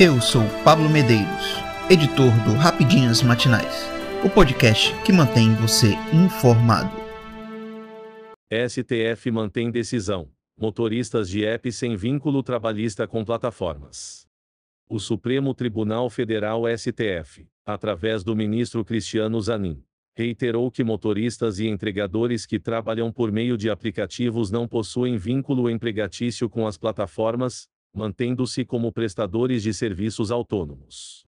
Eu sou Pablo Medeiros, editor do Rapidinhas Matinais, o podcast que mantém você informado. STF mantém decisão. Motoristas de app sem vínculo trabalhista com plataformas. O Supremo Tribunal Federal STF, através do ministro Cristiano Zanin, reiterou que motoristas e entregadores que trabalham por meio de aplicativos não possuem vínculo empregatício com as plataformas, mantendo-se como prestadores de serviços autônomos.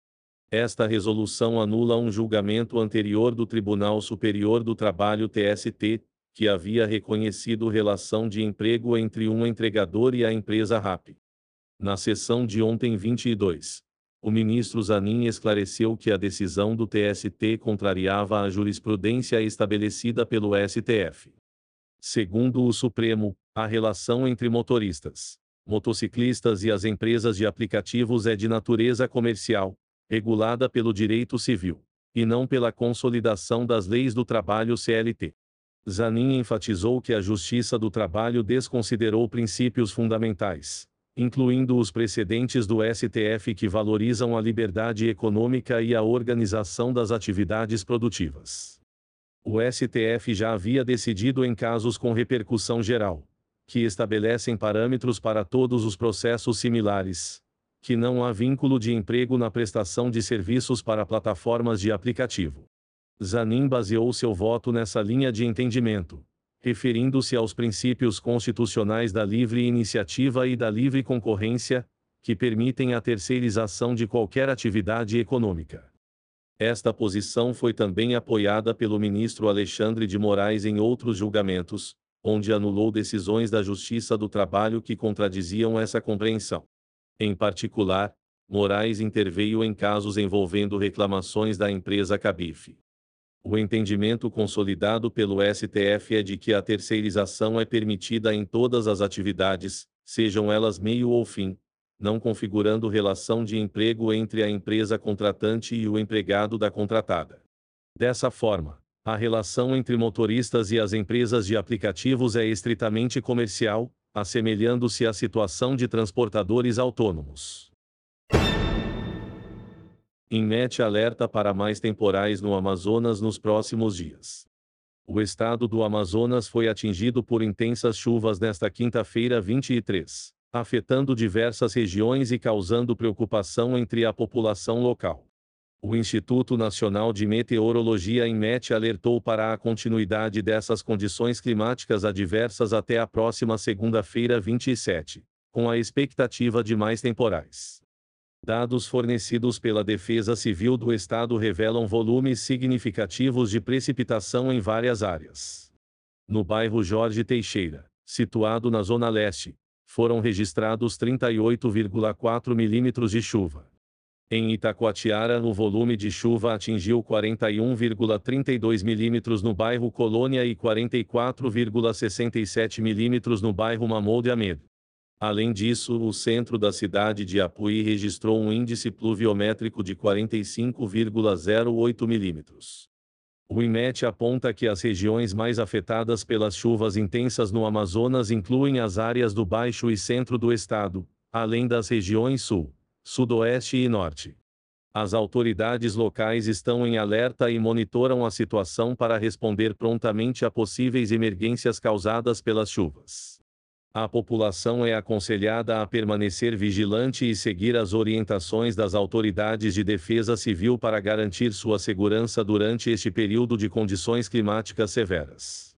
Esta resolução anula um julgamento anterior do Tribunal Superior do Trabalho TST, que havia reconhecido relação de emprego entre um entregador e a empresa RAP. Na sessão de ontem 22, o ministro Zanin esclareceu que a decisão do TST contrariava a jurisprudência estabelecida pelo STF. Segundo o Supremo, a relação entre motoristas, motociclistas e as empresas de aplicativos é de natureza comercial, regulada pelo direito civil, e não pela consolidação das leis do trabalho CLT. Zanin enfatizou que a Justiça do Trabalho desconsiderou princípios fundamentais, incluindo os precedentes do STF que valorizam a liberdade econômica e a organização das atividades produtivas. O STF já havia decidido em casos com repercussão geral, que estabelecem parâmetros para todos os processos similares, que não há vínculo de emprego na prestação de serviços para plataformas de aplicativo. Zanin baseou seu voto nessa linha de entendimento, referindo-se aos princípios constitucionais da livre iniciativa e da livre concorrência, que permitem a terceirização de qualquer atividade econômica. Esta posição foi também apoiada pelo ministro Alexandre de Moraes em outros julgamentos, onde anulou decisões da Justiça do Trabalho que contradiziam essa compreensão. Em particular, Moraes interveio em casos envolvendo reclamações da empresa Cabif. O entendimento consolidado pelo STF é de que a terceirização é permitida em todas as atividades, sejam elas meio ou fim, não configurando relação de emprego entre a empresa contratante e o empregado da contratada. Dessa forma, a relação entre motoristas e as empresas de aplicativos é estritamente comercial, assemelhando-se à situação de transportadores autônomos. Inmet alerta para mais temporais no Amazonas nos próximos dias. O estado do Amazonas foi atingido por intensas chuvas nesta quinta-feira 23, afetando diversas regiões e causando preocupação entre a população local. O Instituto Nacional de Meteorologia INMET alertou para a continuidade dessas condições climáticas adversas até a próxima segunda-feira 27, com a expectativa de mais temporais. Dados fornecidos pela Defesa Civil do Estado revelam volumes significativos de precipitação em várias áreas. No bairro Jorge Teixeira, situado na Zona Leste, foram registrados 38,4 milímetros de chuva. Em Itacoatiara, o volume de chuva atingiu 41,32 milímetros no bairro Colônia e 44,67 milímetros no bairro Mamou de Amedo. Além disso, o centro da cidade de Apuí registrou um índice pluviométrico de 45,08 milímetros. O IMET aponta que as regiões mais afetadas pelas chuvas intensas no Amazonas incluem as áreas do Baixo e Centro do estado, além das regiões Sul, Sudoeste e Norte. As autoridades locais estão em alerta e monitoram a situação para responder prontamente a possíveis emergências causadas pelas chuvas. A população é aconselhada a permanecer vigilante e seguir as orientações das autoridades de defesa civil para garantir sua segurança durante este período de condições climáticas severas.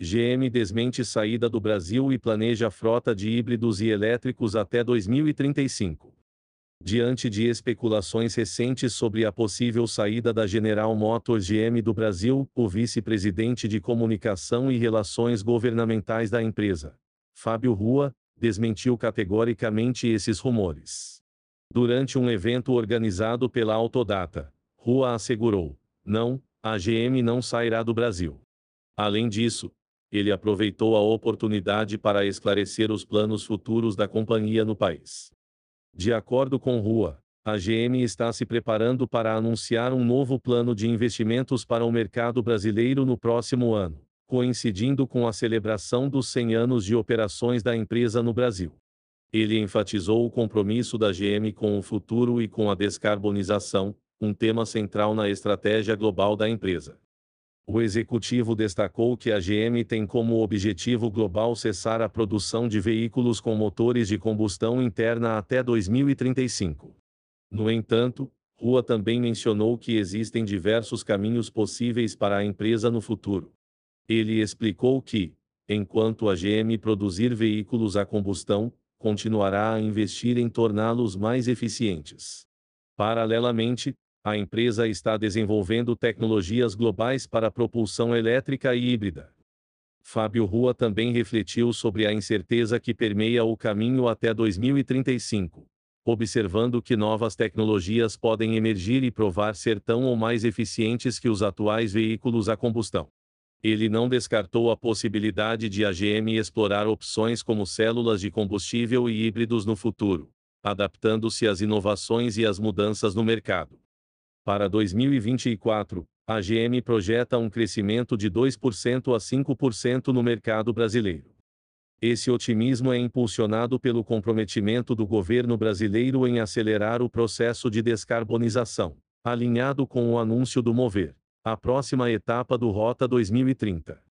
GM desmente saída do Brasil e planeja frota de híbridos e elétricos até 2035. Diante de especulações recentes sobre a possível saída da General Motors GM do Brasil, o vice-presidente de Comunicação e Relações Governamentais da empresa, Fábio Rua, desmentiu categoricamente esses rumores. Durante um evento organizado pela Autodata, Rua assegurou: não, a GM não sairá do Brasil. Além disso, ele aproveitou a oportunidade para esclarecer os planos futuros da companhia no país. De acordo com Rua, a GM está se preparando para anunciar um novo plano de investimentos para o mercado brasileiro no próximo ano, coincidindo com a celebração dos 100 anos de operações da empresa no Brasil. Ele enfatizou o compromisso da GM com o futuro e com a descarbonização, um tema central na estratégia global da empresa. O executivo destacou que a GM tem como objetivo global cessar a produção de veículos com motores de combustão interna até 2035. No entanto, Rua também mencionou que existem diversos caminhos possíveis para a empresa no futuro. Ele explicou que, enquanto a GM produzir veículos a combustão, continuará a investir em torná-los mais eficientes. Paralelamente, a empresa está desenvolvendo tecnologias globais para propulsão elétrica e híbrida. Fábio Rua também refletiu sobre a incerteza que permeia o caminho até 2035, observando que novas tecnologias podem emergir e provar ser tão ou mais eficientes que os atuais veículos a combustão. Ele não descartou a possibilidade de a GM explorar opções como células de combustível e híbridos no futuro, adaptando-se às inovações e às mudanças no mercado. Para 2024, a GM projeta um crescimento de 2% a 5% no mercado brasileiro. Esse otimismo é impulsionado pelo comprometimento do governo brasileiro em acelerar o processo de descarbonização, alinhado com o anúncio do Mover a próxima etapa do Rota 2030.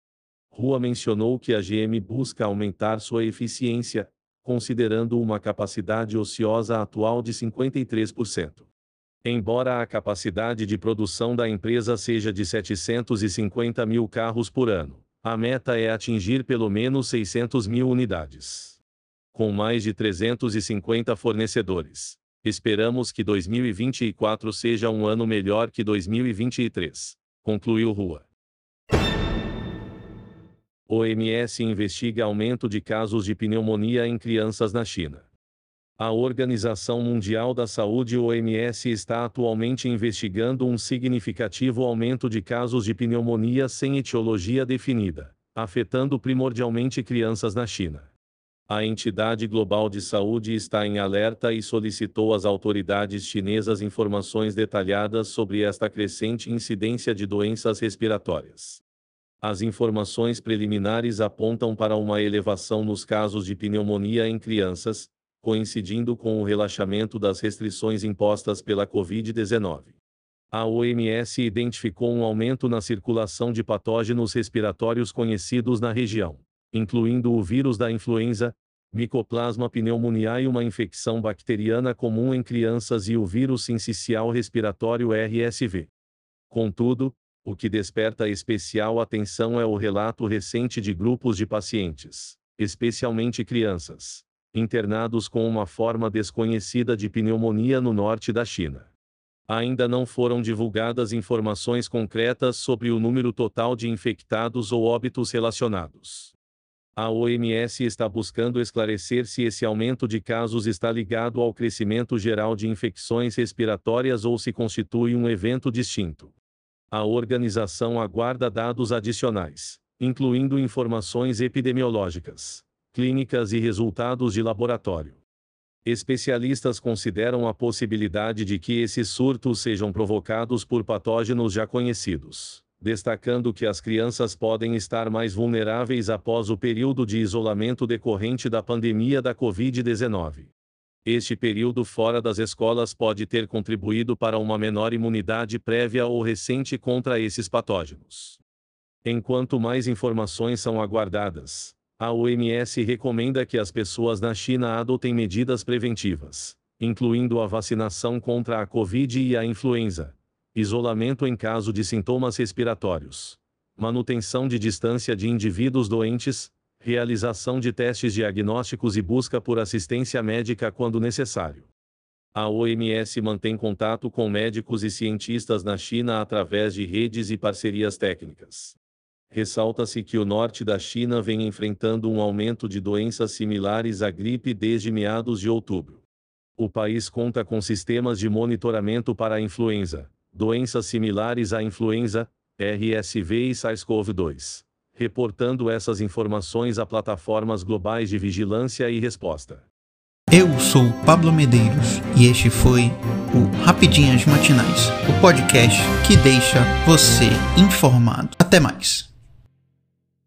Rua mencionou que a GM busca aumentar sua eficiência, considerando uma capacidade ociosa atual de 53%. Embora a capacidade de produção da empresa seja de 750 mil carros por ano, a meta é atingir pelo menos 600 mil unidades. Com mais de 350 fornecedores, esperamos que 2024 seja um ano melhor que 2023 concluiu Rua. OMS investiga aumento de casos de pneumonia em crianças na China. A Organização Mundial da Saúde OMS está atualmente investigando um significativo aumento de casos de pneumonia sem etiologia definida, afetando primordialmente crianças na China. A entidade global de saúde está em alerta e solicitou às autoridades chinesas informações detalhadas sobre esta crescente incidência de doenças respiratórias. As informações preliminares apontam para uma elevação nos casos de pneumonia em crianças, coincidindo com o relaxamento das restrições impostas pela Covid-19. A OMS identificou um aumento na circulação de patógenos respiratórios conhecidos na região incluindo o vírus da influenza, Mycoplasma pneumoniae uma infecção bacteriana comum em crianças e o vírus sincicial respiratório RSV. Contudo, o que desperta especial atenção é o relato recente de grupos de pacientes, especialmente crianças, internados com uma forma desconhecida de pneumonia no norte da China. Ainda não foram divulgadas informações concretas sobre o número total de infectados ou óbitos relacionados. A OMS está buscando esclarecer se esse aumento de casos está ligado ao crescimento geral de infecções respiratórias ou se constitui um evento distinto. A organização aguarda dados adicionais, incluindo informações epidemiológicas, clínicas e resultados de laboratório. Especialistas consideram a possibilidade de que esses surtos sejam provocados por patógenos já conhecidos destacando que as crianças podem estar mais vulneráveis após o período de isolamento decorrente da pandemia da Covid-19. Este período fora das escolas pode ter contribuído para uma menor imunidade prévia ou recente contra esses patógenos. Enquanto mais informações são aguardadas, a OMS recomenda que as pessoas na China adotem medidas preventivas, incluindo a vacinação contra a Covid e a influenza, isolamento em caso de sintomas respiratórios, manutenção de distância de indivíduos doentes, realização de testes diagnósticos e busca por assistência médica quando necessário. A OMS mantém contato com médicos e cientistas na China através de redes e parcerias técnicas. Ressalta-se que o norte da China vem enfrentando um aumento de doenças similares à gripe desde meados de outubro. O país conta com sistemas de monitoramento para a influenza, doenças similares à influenza, RSV e SARS-CoV-2, reportando essas informações a plataformas globais de vigilância e resposta. Eu sou Pablo Medeiros e este foi o Rapidinhas Matinais, o podcast que deixa você informado. Até mais.